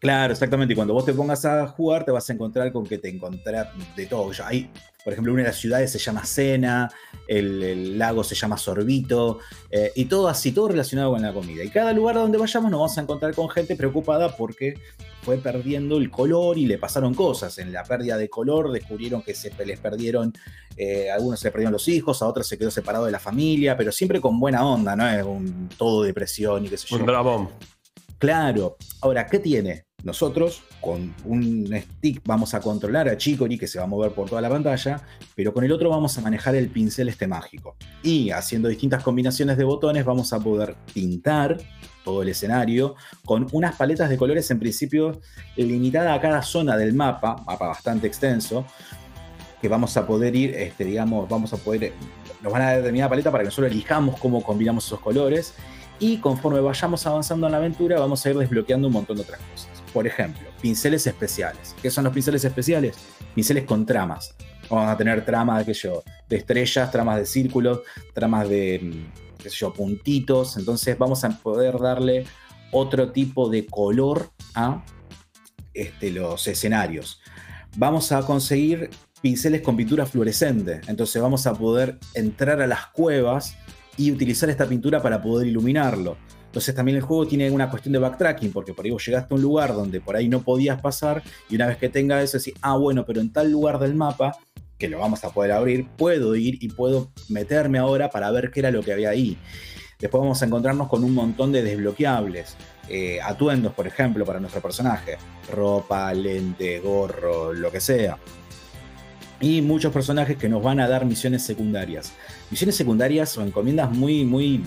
Claro, exactamente. Y cuando vos te pongas a jugar, te vas a encontrar con que te encontrás de todo. Hay, por ejemplo, una de las ciudades se llama Sena, el, lago se llama Sorbito, eh, y todo así, todo relacionado con la comida. Y cada lugar donde vayamos nos vamos a encontrar con gente preocupada porque fue perdiendo el color y le pasaron cosas. En la pérdida de color descubrieron que se les perdieron, eh, algunos se les perdieron los hijos, a otros se quedó separado de la familia, pero siempre con buena onda, ¿no? Es un todo depresión y qué sé yo. Un Claro. Ahora, ¿qué tiene? Nosotros con un stick vamos a controlar a Chicory que se va a mover por toda la pantalla, pero con el otro vamos a manejar el pincel este mágico. Y haciendo distintas combinaciones de botones vamos a poder pintar todo el escenario con unas paletas de colores en principio limitada a cada zona del mapa, mapa bastante extenso, que vamos a poder ir, este, digamos, vamos a poder, nos van a dar determinada paleta para que nosotros elijamos cómo combinamos esos colores y conforme vayamos avanzando en la aventura vamos a ir desbloqueando un montón de otras cosas. Por ejemplo, pinceles especiales. ¿Qué son los pinceles especiales? Pinceles con tramas. Vamos a tener tramas de, yo, de estrellas, tramas de círculos, tramas de mm, qué sé yo, puntitos. Entonces vamos a poder darle otro tipo de color a este, los escenarios. Vamos a conseguir pinceles con pintura fluorescente. Entonces vamos a poder entrar a las cuevas y utilizar esta pintura para poder iluminarlo. Entonces también el juego tiene una cuestión de backtracking, porque por ahí vos llegaste a un lugar donde por ahí no podías pasar y una vez que tenga eso, decís, ah, bueno, pero en tal lugar del mapa, que lo vamos a poder abrir, puedo ir y puedo meterme ahora para ver qué era lo que había ahí. Después vamos a encontrarnos con un montón de desbloqueables. Eh, atuendos, por ejemplo, para nuestro personaje. Ropa, lente, gorro, lo que sea. Y muchos personajes que nos van a dar misiones secundarias. Misiones secundarias o encomiendas muy, muy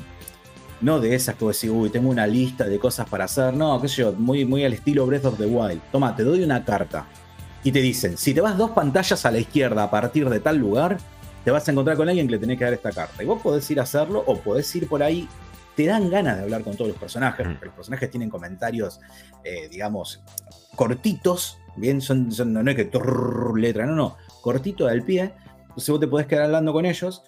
no de esas que vos decís, uy, tengo una lista de cosas para hacer. No, qué sé yo, muy, muy al estilo Breath of the Wild. Toma, te doy una carta. Y te dicen, si te vas dos pantallas a la izquierda a partir de tal lugar, te vas a encontrar con alguien que le tenés que dar esta carta. Y vos podés ir a hacerlo o podés ir por ahí. Te dan ganas de hablar con todos los personajes, porque los personajes tienen comentarios, eh, digamos, cortitos. Bien, son, no es que letra, no, no, cortito al pie. Entonces vos te podés quedar hablando con ellos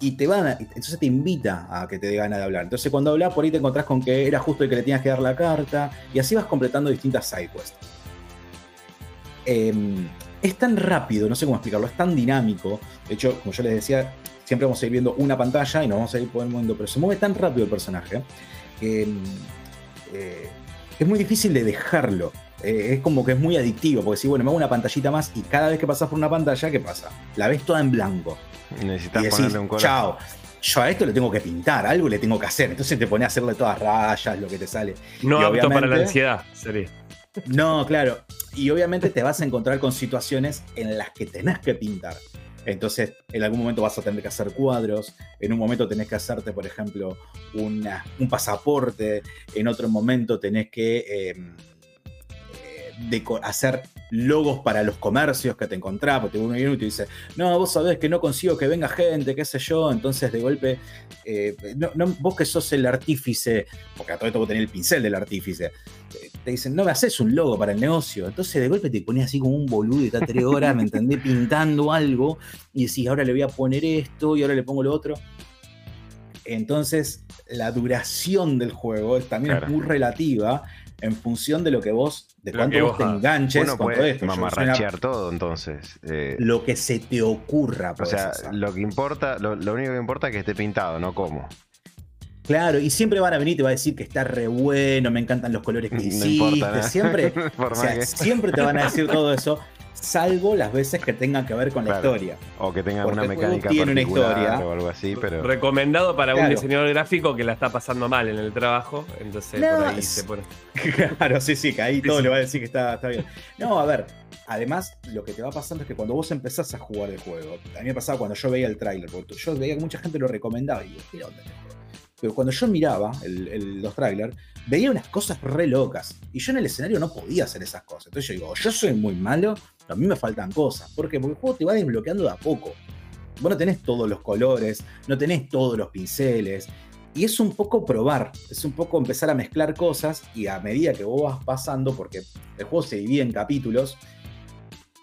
y te van a, entonces te invita a que te dé ganas de hablar. Entonces cuando hablas por ahí te encontrás con que era justo el que le tenías que dar la carta y así vas completando distintas sidequests. Em, es tan rápido, no sé cómo explicarlo, es tan dinámico. De hecho, como yo les decía, siempre vamos a ir viendo una pantalla y nos vamos a ir moviendo, pero se mueve tan rápido el personaje que em, eh, es muy difícil de dejarlo. Eh, es como que es muy adictivo, porque si, bueno, me hago una pantallita más y cada vez que pasas por una pantalla, ¿qué pasa? La ves toda en blanco. Necesitas ponerle un color. Chao. Yo a esto le tengo que pintar, algo le tengo que hacer. Entonces te pones a hacerle todas rayas, lo que te sale. No apto para la ansiedad, sería. No, claro. Y obviamente te vas a encontrar con situaciones en las que tenés que pintar. Entonces, en algún momento vas a tener que hacer cuadros, en un momento tenés que hacerte, por ejemplo, un pasaporte, en otro momento tenés que em, de hacer logos para los comercios que te encontrás, porque uno viene y te dice, no, vos sabés que no consigo que venga gente, qué sé yo, entonces de golpe, eh, vos que sos el artífice, porque a todo esto vos tenés el pincel del artífice, eh, te dicen, no me haces un logo para el negocio, entonces de golpe te pones así como un boludo y estás tres horas, ¿me entendés? Pintando algo y decís, ahora le voy a poner esto y ahora le pongo lo otro. Entonces, la duración del juego también es muy relativa en función de lo que vos, de cuánto vos, te enganches con todo esto. Mamarrachear todo, entonces. Eh, lo que se te ocurra. O sea, lo que importa, lo, único que importa es que esté pintado, no cómo. Claro, y siempre van a venir y te va a decir que está re bueno, me encantan los colores que hiciste. Siempre, siempre te van a decir todo eso salvo las veces que tengan que ver con la historia. O que tengan una mecánica tiene una historia. o algo así, pero... Recomendado para un diseñador gráfico que la está pasando mal en el trabajo, entonces por ahí se pone... claro, sí, sí, que ahí todo le va a decir que está, bien. No, a ver, además lo que te va pasando es que cuando vos empezás a jugar el juego, a mí me pasaba cuando yo veía el tráiler, porque yo veía que mucha gente lo recomendaba y yo, ¿qué onda este pero cuando yo miraba los trailers, veía unas cosas re locas. Y yo en el escenario no podía hacer esas cosas. Entonces yo digo, yo soy muy malo, a mí me faltan cosas. ¿Por qué? Porque el juego te va desbloqueando de a poco. Vos no tenés todos los colores, no tenés todos los pinceles. Y es un poco probar, es un poco empezar a mezclar cosas y a medida que vos vas pasando, porque el juego se divide en capítulos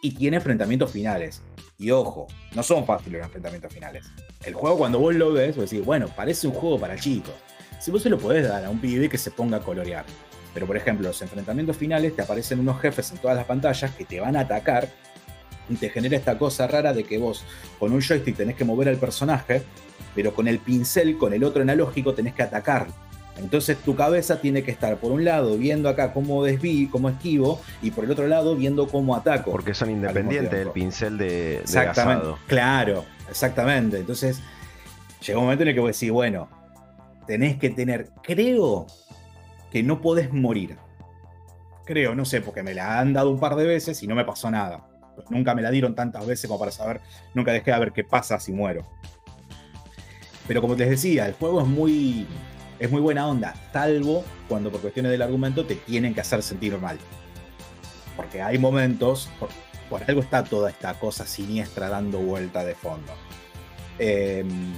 y tiene enfrentamientos finales. Y ojo, no son fáciles los enfrentamientos finales. El juego cuando vos lo ves, vos decís, bueno, parece un juego para chicos. Si vos se lo podés dar a un pibe que se ponga a colorear. Pero por ejemplo, los enfrentamientos finales te aparecen unos jefes en todas las pantallas que te van a atacar y te genera esta cosa rara de que vos con un joystick tenés que mover al personaje pero con el pincel, con el otro analógico, tenés que atacar. Entonces tu cabeza tiene que estar por un lado viendo acá cómo desví, cómo esquivo, y por el otro lado viendo cómo ataco. Porque son independientes del pincel de, exactamente, Claro, exactamente. Entonces llega un momento en el que vos decís, bueno, tenés que tener, creo que no podés morir. Creo, no sé, porque me la han dado un par de veces y no me pasó nada. Nunca me la dieron tantas veces como para saber, nunca dejé de ver qué pasa si muero. Pero como les decía, el juego es muy, es muy buena onda, salvo cuando por cuestiones del argumento te tienen que hacer sentir mal. Porque hay momentos, por, algo está toda esta cosa siniestra dando vuelta de fondo. Em,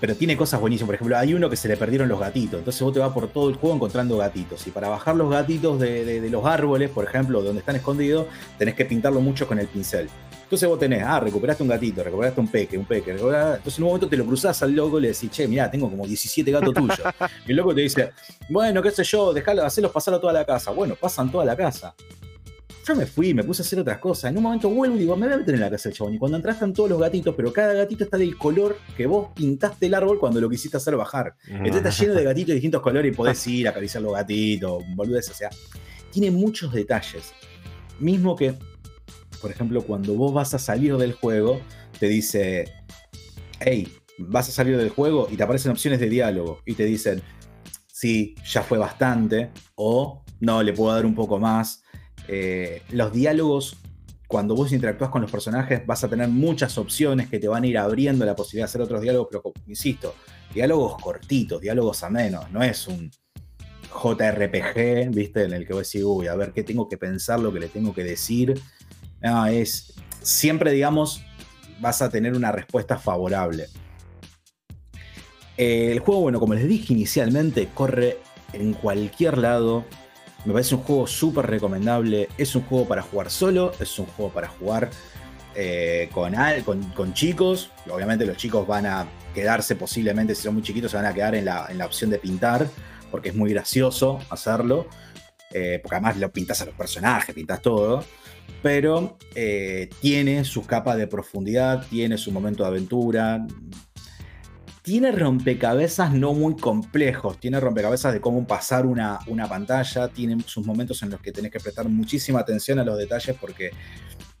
pero tiene cosas buenísimas. Por ejemplo, hay uno que se le perdieron los gatitos. Entonces vos te vas por todo el juego encontrando gatitos. Y para bajar los gatitos de, de los árboles, por ejemplo, donde están escondidos, tenés que pintarlo mucho con el pincel. Entonces vos tenés, ah, recuperaste un gatito, recuperaste un peque, un peque. Entonces en un momento te lo cruzás al loco y le decís, che, mirá, tengo como 17 gatos tuyos. y el loco te dice, bueno, qué sé yo, dejalo, hacerlos pasar a toda la casa. Bueno, pasan toda la casa. Yo me fui, me puse a hacer otras cosas. En un momento vuelvo y digo, me voy a meter en la casa del chabón. Y cuando entras están todos los gatitos, pero cada gatito está del color que vos pintaste el árbol cuando lo quisiste hacer bajar. Entonces está lleno de gatitos de distintos colores y podés ir a acariciar los gatitos, boludez. O sea, tiene muchos detalles. Mismo que por ejemplo, cuando vos vas a salir del juego, te dice, hey, vas a salir del juego y te aparecen opciones de diálogo y te dicen, sí, ya fue bastante, o no, le puedo dar un poco más. Eh, los diálogos, cuando vos interactúas con los personajes, vas a tener muchas opciones que te van a ir abriendo la posibilidad de hacer otros diálogos, pero insisto, diálogos cortitos, diálogos a menos, no es un JRPG, ¿viste? En el que vos decís, uy, a ver qué tengo que pensar, lo que le tengo que decir. No, es siempre, digamos, vas a tener una respuesta favorable. el juego, bueno, como les dije inicialmente, corre en cualquier lado. Me parece un juego súper recomendable. Es un juego para jugar solo, es un juego para jugar eh, con, con, chicos. Obviamente los chicos van a quedarse posiblemente, si son muy chiquitos, se van a quedar en la, opción de pintar, porque es muy gracioso hacerlo. Eh, porque además lo pintas a los personajes, pintas todo pero eh, tiene sus capas de profundidad, tiene su momento de aventura, tiene rompecabezas no muy complejos, tiene rompecabezas de cómo pasar una, una, pantalla, tiene sus momentos en los que tenés que prestar muchísima atención a los detalles porque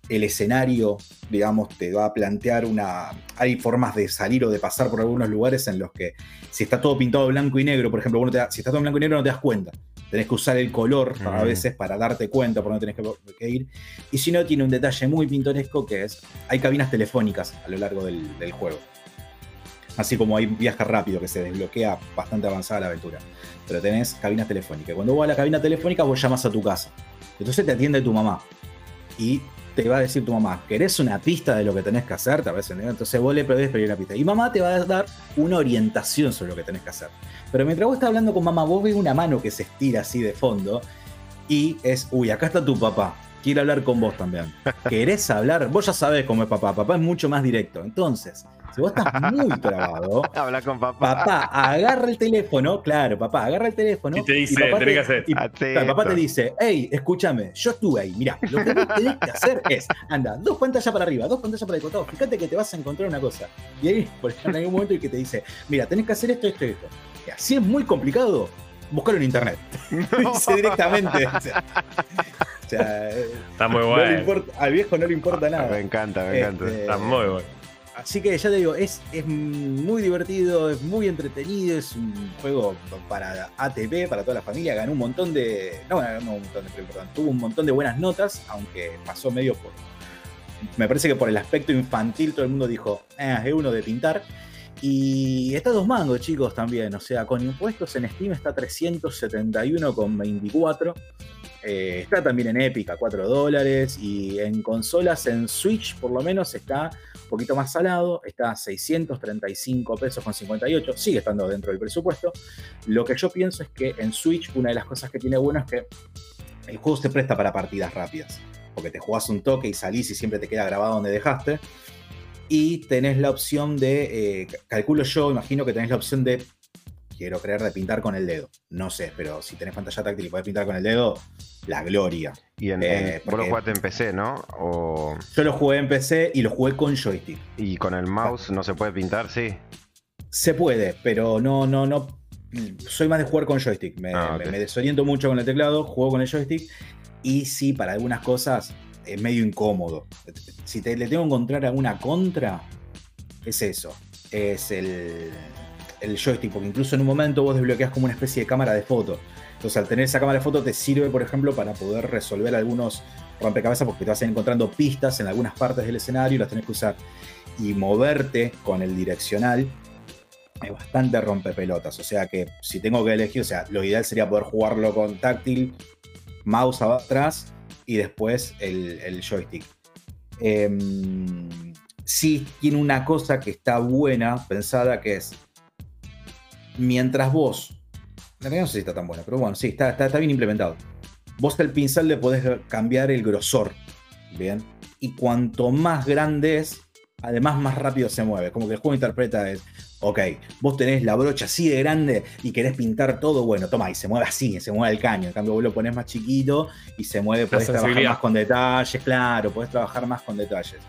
el escenario, digamos, te va a plantear una... Hay formas de salir o de pasar por algunos lugares en los que si está todo pintado blanco y negro, por ejemplo, si está todo blanco y negro no te das cuenta tenés que usar el color a veces para darte cuenta por dónde tenés que, ir. Y si no, tiene un detalle muy pintoresco que es, hay cabinas telefónicas a lo largo del, juego. Así como hay viaje rápido que se desbloquea bastante avanzada la aventura. Pero tenés cabinas telefónicas. Cuando vos a la cabina telefónica, vos llamas a tu casa. Entonces te atiende tu mamá. Y te va a decir tu mamá, ¿querés una pista de lo que tenés que hacer? Entonces vos le podés pedir la pista. Y mamá te va a dar una orientación sobre lo que tenés que hacer. Pero mientras vos estás hablando con mamá, vos ves una mano que se estira así de fondo y es, uy, acá está tu papá. Quiere hablar con vos también. ¿Querés hablar? Vos ya sabés cómo es papá. Papá es mucho más directo. Entonces, si vos estás muy trabado, habla con papá. Papá agarra el teléfono, claro, papá agarra el teléfono. Y te dice, y papá te, y, papá te dice, hey, escúchame, yo estuve ahí. Mira, lo que tenés que hacer es, anda, dos pantallas para arriba, dos pantallas para el costado. Fíjate que te vas a encontrar una cosa. Y ahí, por ejemplo, hay un momento en que te dice, mira, tenés que hacer esto, esto y esto. Y así es muy complicado, buscarlo en internet. dice directamente. O sea, Está muy bueno. al viejo no le importa nada. Me encanta, me encanta. Este, Está muy bueno. Así que ya te digo, es, es muy divertido, es muy entretenido, es un juego para ATP, para toda la familia, ganó un montón de. No, ganó un montón de perdón, tuvo un montón de buenas notas, aunque pasó medio por. Me parece que por el aspecto infantil todo el mundo dijo, eh, es uno de pintar. Y está dos mangos, chicos, también. O sea, con impuestos en Steam está 371,24. Eh, está también en Epic a 4 dólares. Y en consolas, en Switch, por lo menos, está poquito más salado. Está a 635 pesos con 58. Sigue estando dentro del presupuesto. Lo que yo pienso es que en Switch, una de las cosas que tiene bueno es que el juego se presta para partidas rápidas. Porque te jugás un toque y salís y siempre te queda grabado donde dejaste y tenés la opción de, eh, calculo yo, imagino que tenés la opción de, quiero creer, de pintar con el dedo. No sé, pero si tenés pantalla táctil y podés pintar con el dedo, la gloria. Y en, eh, vos lo jugaste en PC, ¿no? O... Yo lo jugué en PC y lo jugué con joystick. ¿Y con el mouse no se puede pintar, sí? Se puede, pero no, no, no. Soy más de jugar con joystick. Me, ah, me desoriento mucho con el teclado, juego con el joystick. Y sí, para algunas cosas es medio incómodo. Si te, le tengo que encontrar alguna contra, es eso. Es el, el joystick, porque incluso en un momento vos desbloqueas como una especie de cámara de foto. Entonces, al tener esa cámara de foto, te sirve, por ejemplo, para poder resolver algunos rompecabezas, porque te vas encontrando pistas en algunas partes del escenario y las tenés que usar. Y moverte con el direccional es bastante rompepelotas. O sea que si tengo que elegir, o sea, lo ideal sería poder jugarlo con táctil, mouse atrás y después el, joystick. Em, sí tiene una cosa que está buena, pensada, que es, mientras vos, la verdad no sé si está tan buena, pero bueno, sí, está, está, bien implementado. Vos el pincel le podés cambiar el grosor, ¿bien? Y cuanto más grande es, además más rápido se mueve. Como que el juego interpreta es, ok, vos tenés la brocha así de grande y querés pintar todo, bueno, toma, y se mueve así, se mueve el caño. En cambio, vos lo ponés más chiquito y se mueve, podés trabajar más con detalles, claro, podés trabajar más con detalles.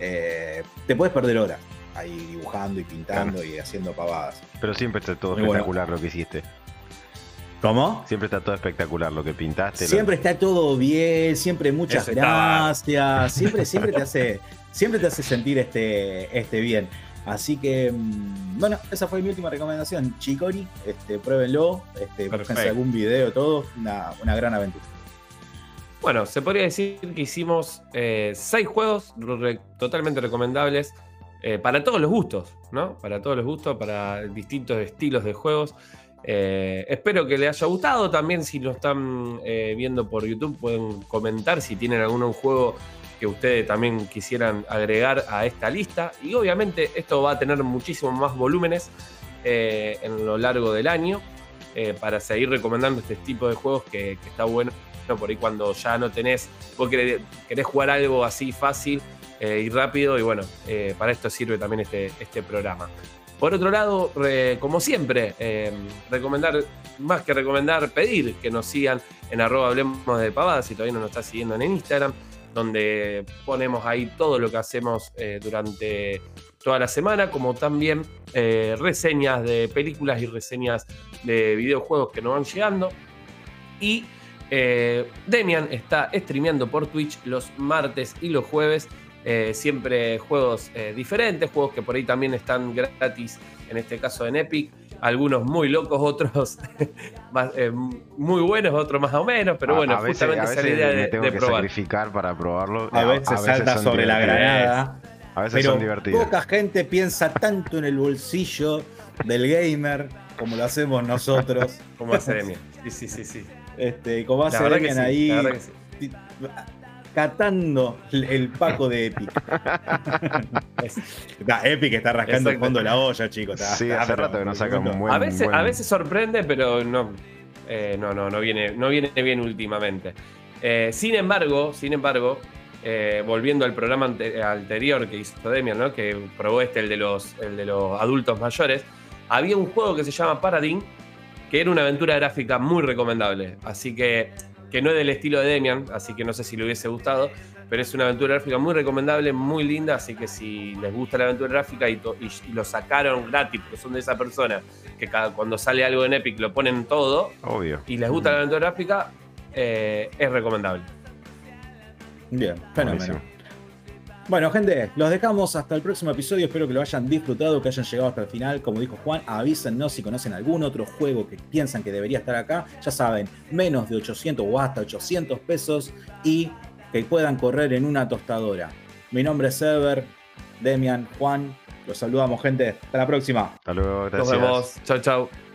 Eh, te puedes perder horas ahí dibujando y pintando y haciendo pavadas. Pero siempre está todo espectacular lo que hiciste. ¿Cómo? Siempre está todo espectacular lo que pintaste. Siempre está todo bien, siempre muchas gracias. Siempre, siempre te hace, siempre te hace sentir este, este bien. Así que, mm, bueno, esa fue mi última recomendación. Chicori, este, pruébenlo, este, algún video, todo, una, gran aventura. Bueno, se podría decir que hicimos eh, seis juegos totalmente recomendables eh, para todos los gustos, ¿no? Para todos los gustos, para distintos estilos de juegos. Eh, espero que les haya gustado. También, si lo están viendo por YouTube, pueden comentar si tienen algún juego que ustedes también quisieran agregar a esta lista. Y obviamente esto va a tener muchísimos más volúmenes eh, en lo largo del año eh, para seguir recomendando este tipo de juegos que, está bueno. Por ahí cuando ya no tenés, vos querés, jugar algo así fácil eh, y rápido y bueno, para esto sirve también este, este programa. Por otro lado, como siempre, recomendar, más que recomendar, pedir que nos sigan en arroba hablemos de pavadas si todavía no nos está siguiendo en Instagram donde ponemos ahí todo lo que hacemos eh, durante toda la semana, como también eh, reseñas de películas y reseñas de videojuegos que nos van llegando. Y eh, Demian está streameando por Twitch los martes y los jueves. Siempre juegos diferentes, juegos que por ahí también están gratis, en este caso en Epic algunos muy locos, otros eh, muy buenos, otros más o menos, pero bueno, justamente esa idea de, tengo que sacrificar para probarlo. A, veces, salta sobre la granada. A veces son divertidos. Poca gente piensa tanto en el bolsillo del gamer como lo hacemos nosotros. como hace Demian. Sí, sí, sí, sí. Este, como hace Demian ahí catando el Paco de Epic. Epic está rascando el fondo de la olla, chicos. sí, hace rato que no saca un buen. A veces, a veces sorprende, pero no, eh, no, no, no viene, no viene bien últimamente. Eh, sin embargo, sin embargo, eh, volviendo al programa anterior que hizo Demian, ¿no? que probó este, el de, los, el de los adultos mayores, había un juego que se llama Paradigm, que era una aventura gráfica muy recomendable. Así que que no es del estilo de Demian, así que no sé si le hubiese gustado, pero es una aventura gráfica muy recomendable, muy linda, así que si les gusta la aventura gráfica y, lo sacaron gratis, porque son de esa persona que cada, cuando sale algo en Epic lo ponen todo, obvio, y les gusta la aventura gráfica, eh, es recomendable. Bien, fenomenal. Bueno, gente, los dejamos hasta el próximo episodio. Espero que lo hayan disfrutado, que hayan llegado hasta el final. Como dijo Juan, avísennos si conocen algún otro juego que piensan que debería estar acá. Ya saben, menos de 800 o hasta 800 pesos y que puedan correr en una tostadora. Mi nombre es Ever, Demian, Juan. Los saludamos, gente. Hasta la próxima. Hasta luego, gracias. Nos vemos. Chau, chau.